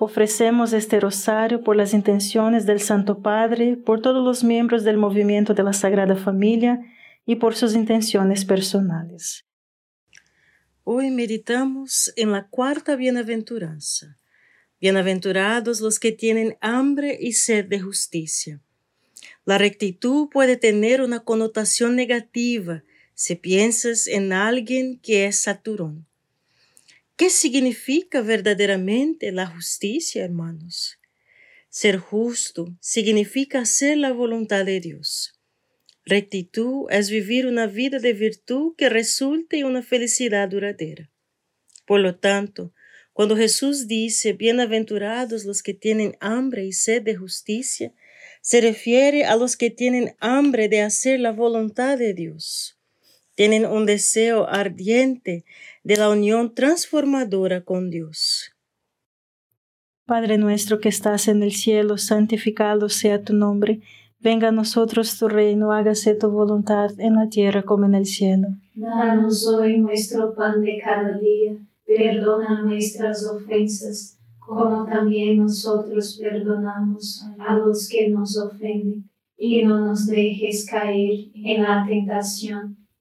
Ofrecemos este rosario por las intenciones del Santo Padre, por todos los miembros del movimiento de la Sagrada Familia y por sus intenciones personales. Hoy meditamos en la cuarta bienaventuranza. Bienaventurados los que tienen hambre y sed de justicia. La rectitud puede tener una connotación negativa si piensas en alguien que es saturón. ¿Qué significa verdaderamente la justicia, hermanos? Ser justo significa hacer la voluntad de Dios. Rectitud es vivir una vida de virtud que resulte en una felicidad duradera. Por lo tanto, cuando Jesús dice, bienaventurados los que tienen hambre y sed de justicia, se refiere a los que tienen hambre de hacer la voluntad de Dios. Tienen un deseo ardiente de la unión transformadora con Dios. Padre nuestro que estás en el cielo, santificado sea tu nombre. Venga a nosotros tu reino, hágase tu voluntad en la tierra como en el cielo. Danos hoy nuestro pan de cada día, perdona nuestras ofensas, como también nosotros perdonamos a los que nos ofenden, y no nos dejes caer en la tentación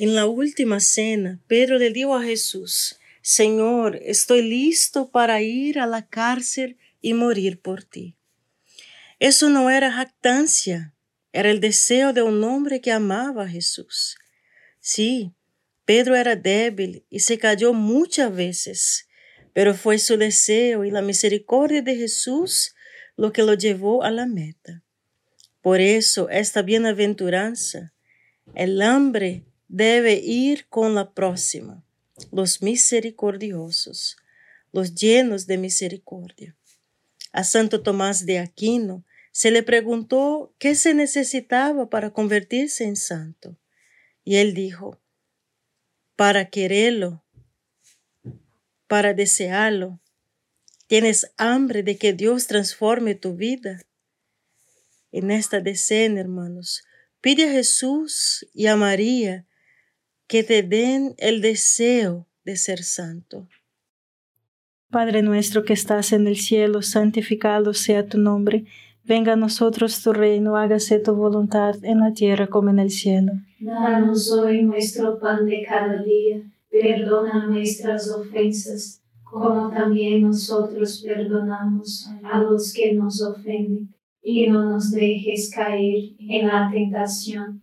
En la última cena, Pedro le dijo a Jesús, Señor, estoy listo para ir a la cárcel y morir por ti. Eso no era jactancia, era el deseo de un hombre que amaba a Jesús. Sí, Pedro era débil y se cayó muchas veces, pero fue su deseo y la misericordia de Jesús lo que lo llevó a la meta. Por eso esta bienaventuranza, el hambre debe ir con la próxima, los misericordiosos, los llenos de misericordia. A Santo Tomás de Aquino se le preguntó qué se necesitaba para convertirse en santo. Y él dijo, para quererlo, para desearlo, tienes hambre de que Dios transforme tu vida. En esta decena, hermanos, pide a Jesús y a María que te den el deseo de ser santo. Padre nuestro que estás en el cielo, santificado sea tu nombre Venga a nosotros tu reino, hágase tu voluntad en la tierra como en el cielo. Danos hoy nuestro pan de cada día, perdona nuestras ofensas, como también nosotros perdonamos a los que nos ofenden, y no nos dejes caer en la tentación,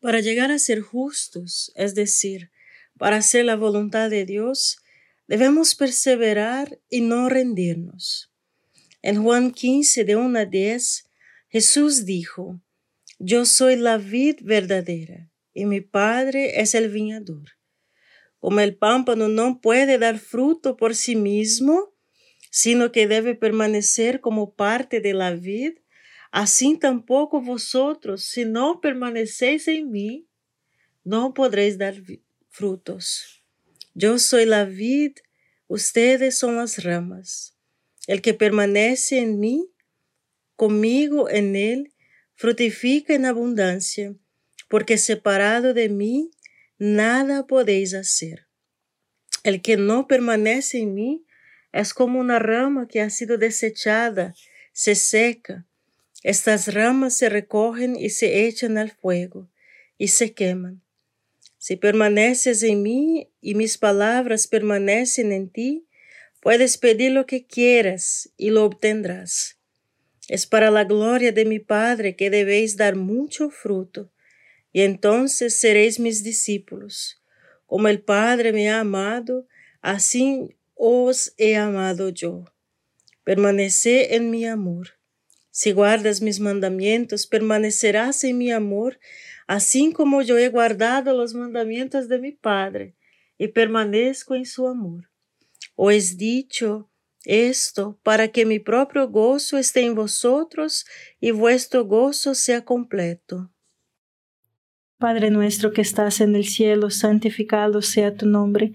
Para llegar a ser justos, es decir, para hacer la voluntad de Dios, debemos perseverar y no rendirnos. En Juan 15, de 1 a 10, Jesús dijo, Yo soy la vid verdadera y mi Padre es el viñador. Como el pámpano no puede dar fruto por sí mismo, sino que debe permanecer como parte de la vid, así tampoco vosotros, si no permanecéis en mí, no podréis dar frutos. Yo soy la vid, ustedes son las ramas. El que permanece en mí, conmigo en él, frutifica en abundancia, porque separado de mí, nada podéis hacer. El que no permanece en mí es como una rama que ha sido desechada, se seca. Estas ramas se recogen y se echan al fuego y se queman. Si permaneces en mí y mis palabras permanecen en ti, puedes pedir lo que quieras y lo obtendrás. Es para la gloria de mi Padre que debéis dar mucho fruto, y entonces seréis mis discípulos. Como el Padre me ha amado, así os he amado yo. Permaneced en mi amor. Si guardas mis mandamientos, permanecerás en mi amor, así como yo he guardado los mandamientos de mi Padre, y permanezco en su amor. Os dicho esto para que mi propio gozo esté en vosotros y vuestro gozo sea completo. Padre nuestro que estás en el cielo, santificado sea tu nombre.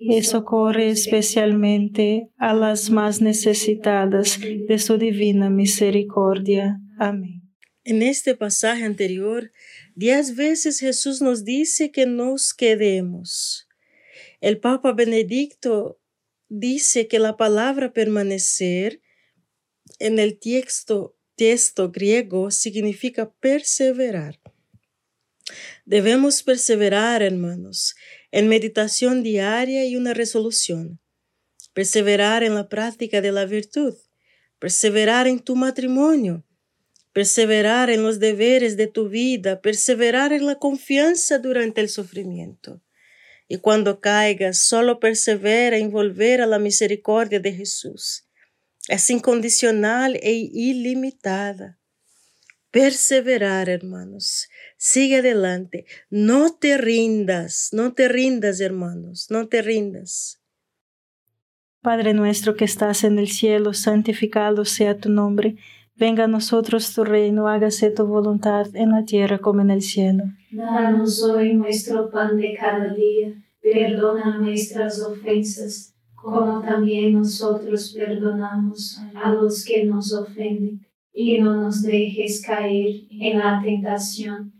y socorre especialmente a las más necesitadas de su divina misericordia. Amén. En este pasaje anterior, Diez veces Jesús nos dice que nos quedemos. El Papa Benedicto dice que la palabra permanecer en el texto, texto griego significa perseverar. Debemos perseverar, hermanos, en meditación diaria y una resolución. Perseverar en la práctica de la virtud. Perseverar en tu matrimonio perseverar en los deberes de tu vida, perseverar en la confianza durante el sufrimiento. Y cuando caigas, solo persevera en volver a la misericordia de Jesús. Es incondicional e ilimitada. Perseverar, hermanos. Sigue adelante. No te rindas, no te rindas, hermanos, no te rindas. Padre nuestro que estás en el cielo, santificado sea tu nombre. Venga a nosotros tu reino, hágase tu voluntad en la tierra como en el cielo. Danos hoy nuestro pan de cada día, perdona nuestras ofensas, como también nosotros perdonamos a los que nos ofenden, y no nos dejes caer en la tentación,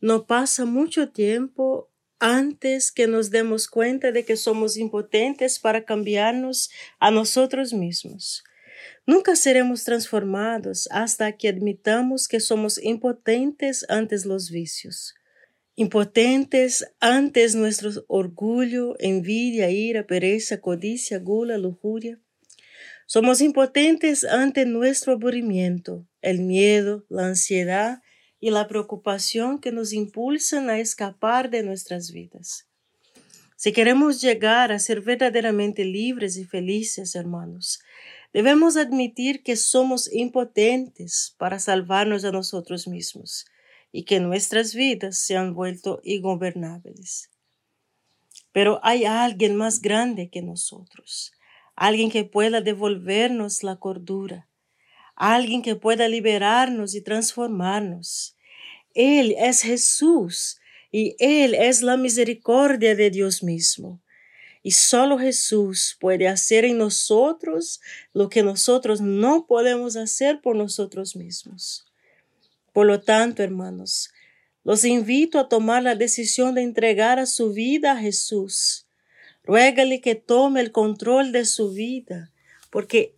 no pasa mucho tiempo antes que nos demos cuenta de que somos impotentes para cambiarnos a nosotros mismos. Nunca seremos transformados hasta que admitamos que somos impotentes ante los vicios impotentes ante nuestro orgullo, envidia, ira, pereza, codicia, gula, lujuria. Somos impotentes ante nuestro aburrimiento, el miedo, la ansiedad y la preocupación que nos impulsan a escapar de nuestras vidas. Si queremos llegar a ser verdaderamente libres y felices, hermanos, debemos admitir que somos impotentes para salvarnos a nosotros mismos y que nuestras vidas se han vuelto ingobernables. Pero hay alguien más grande que nosotros, alguien que pueda devolvernos la cordura, alguien que pueda liberarnos y transformarnos. Él es Jesús y Él es la misericordia de Dios mismo. Y solo Jesús puede hacer en nosotros lo que nosotros no podemos hacer por nosotros mismos. Por lo tanto, hermanos, los invito a tomar la decisión de entregar a su vida a Jesús. Ruégale que tome el control de su vida, porque